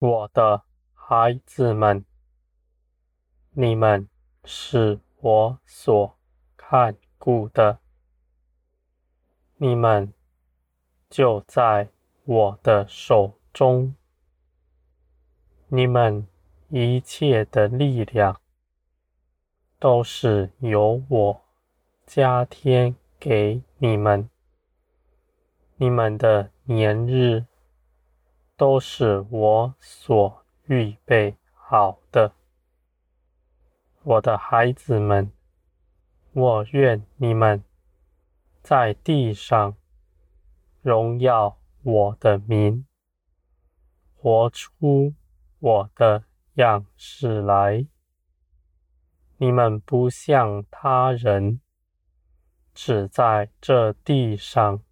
我的孩子们，你们是我所看顾的，你们就在我的手中，你们一切的力量都是由我加添给你们，你们的年日。都是我所预备好的，我的孩子们，我愿你们在地上荣耀我的名，活出我的样式来。你们不像他人，只在这地上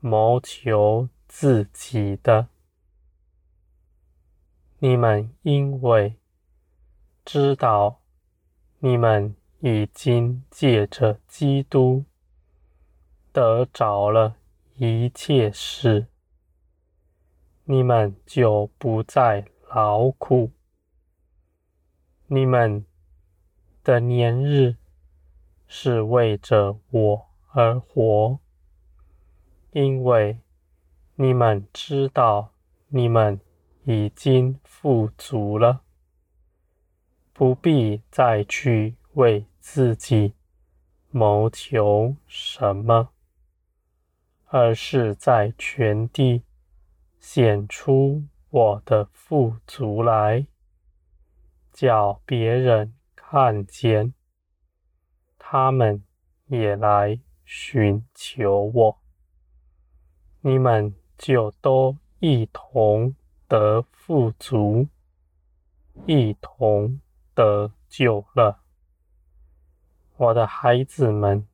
谋求。自己的，你们因为知道你们已经借着基督得着了一切事，你们就不再劳苦。你们的年日是为着我而活，因为。你们知道，你们已经富足了，不必再去为自己谋求什么，而是在全地显出我的富足来，叫别人看见，他们也来寻求我。你们。就都一同得富足，一同得救了。我的孩子们，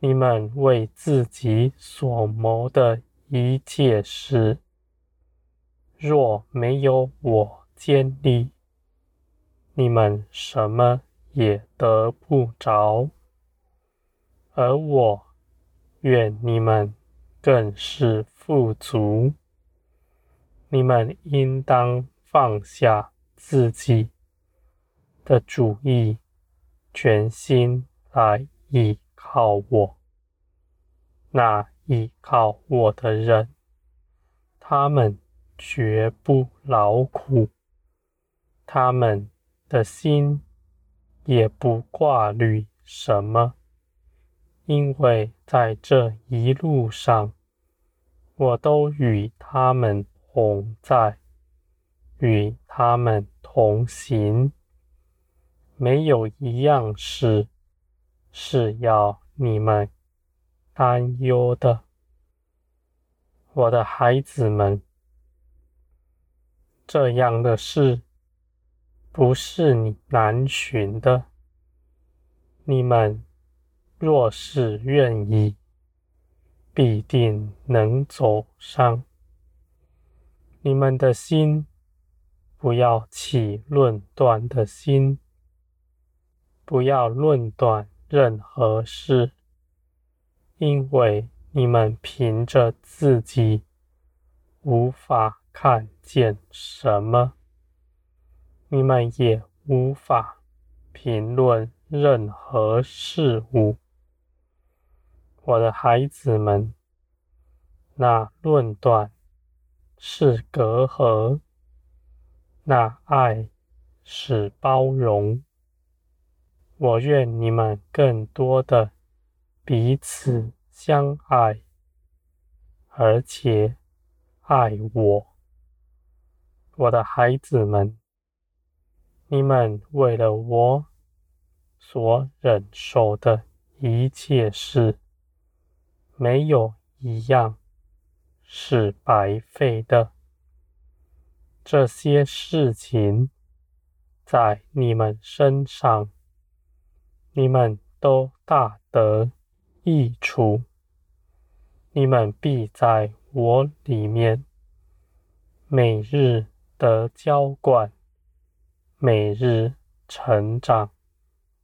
你们为自己所谋的一切事，若没有我建立，你们什么也得不着。而我愿你们更是。富足，你们应当放下自己的主意，全心来倚靠我。那倚靠我的人，他们绝不劳苦，他们的心也不挂虑什么，因为在这一路上。我都与他们同在，与他们同行，没有一样事是要你们担忧的，我的孩子们。这样的事不是你难寻的，你们若是愿意。必定能走上。你们的心不要起论断的心，不要论断任何事，因为你们凭着自己无法看见什么，你们也无法评论任何事物。我的孩子们，那论断是隔阂，那爱是包容。我愿你们更多的彼此相爱，而且爱我。我的孩子们，你们为了我所忍受的一切事。没有一样是白费的。这些事情在你们身上，你们都大得益处。你们必在我里面，每日得浇灌，每日成长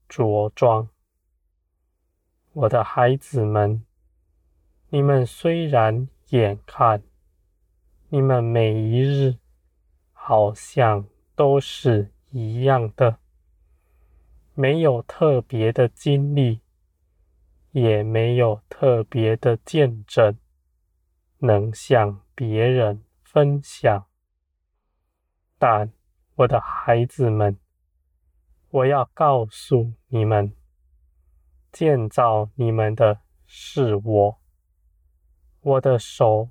茁壮。我的孩子们。你们虽然眼看，你们每一日好像都是一样的，没有特别的经历，也没有特别的见证，能向别人分享。但我的孩子们，我要告诉你们，建造你们的是我，我的手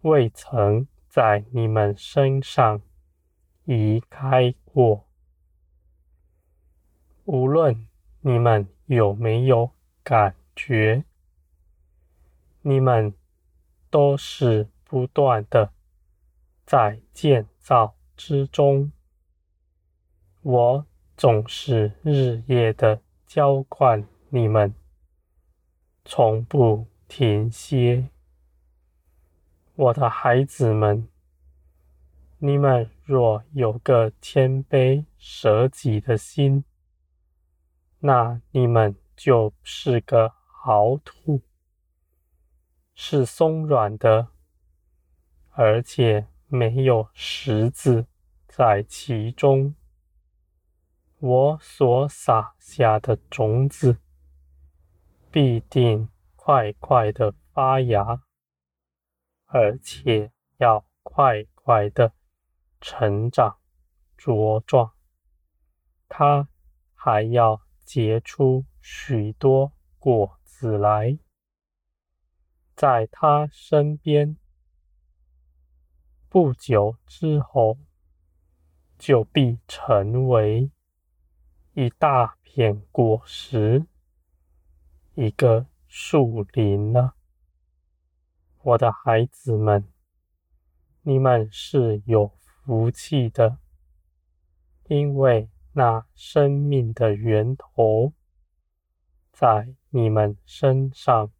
未曾在你们身上移开过。无论你们有没有感觉，你们都是不断的在建造之中。我总是日夜的浇灌你们，从不停歇。我的孩子们，你们若有个谦卑舍己的心，那你们就是个好土，是松软的，而且没有石子在其中。我所撒下的种子，必定快快的发芽，而且要快快的成长茁壮。它还要结出许多果子来，在它身边，不久之后，就必成为。一大片果实，一个树林了。我的孩子们，你们是有福气的，因为那生命的源头在你们身上，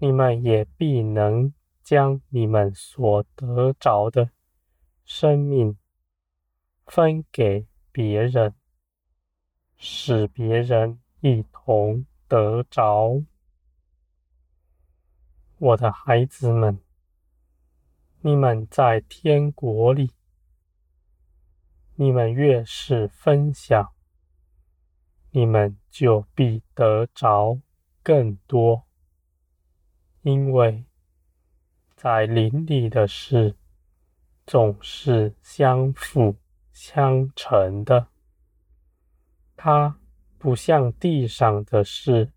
你们也必能将你们所得着的生命分给别人。使别人一同得着。我的孩子们，你们在天国里，你们越是分享，你们就必得着更多，因为在灵里的事总是相辅相成的。他不像地上的事，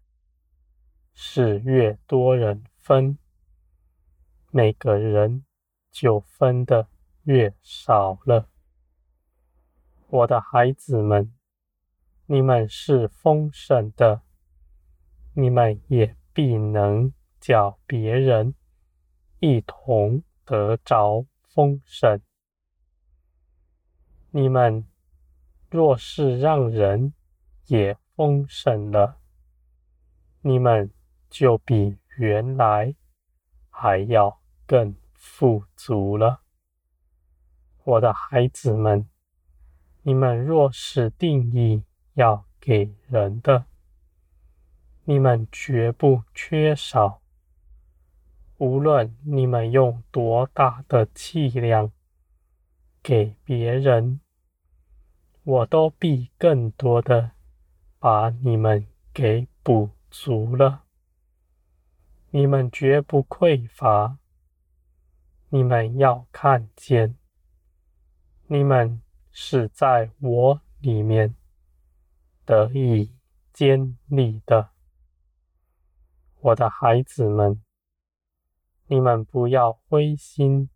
是越多人分，每个人就分得越少了。我的孩子们，你们是丰盛的，你们也必能叫别人一同得着丰盛。你们。若是让人也丰盛了，你们就比原来还要更富足了。我的孩子们，你们若是定义要给人的，你们绝不缺少。无论你们用多大的气量给别人。我都必更多的把你们给补足了，你们绝不匮乏。你们要看见，你们是在我里面得以建立的，我的孩子们，你们不要灰心，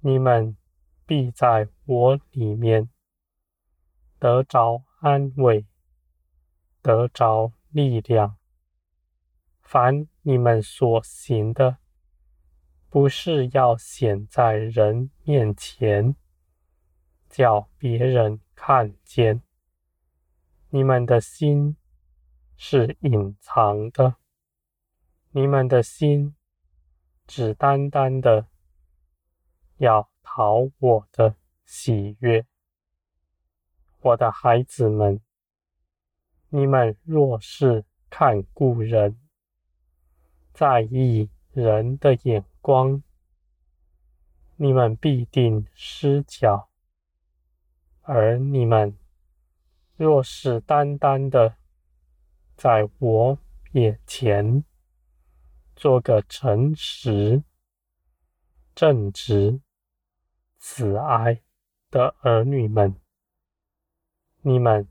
你们必在我里面。得着安慰，得着力量。凡你们所行的，不是要显在人面前，叫别人看见。你们的心是隐藏的，你们的心只单单的要讨我的喜悦。我的孩子们，你们若是看故人，在意人的眼光，你们必定失脚；而你们若是单单的在我眼前做个诚实、正直、慈爱的儿女们，你们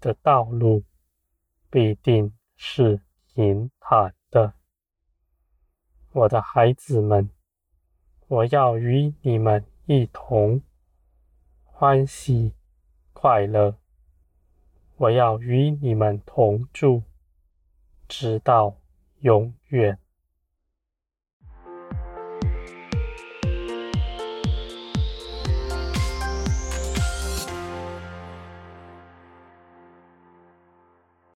的道路必定是平坦的。我的孩子们，我要与你们一同欢喜快乐，我要与你们同住，直到永远。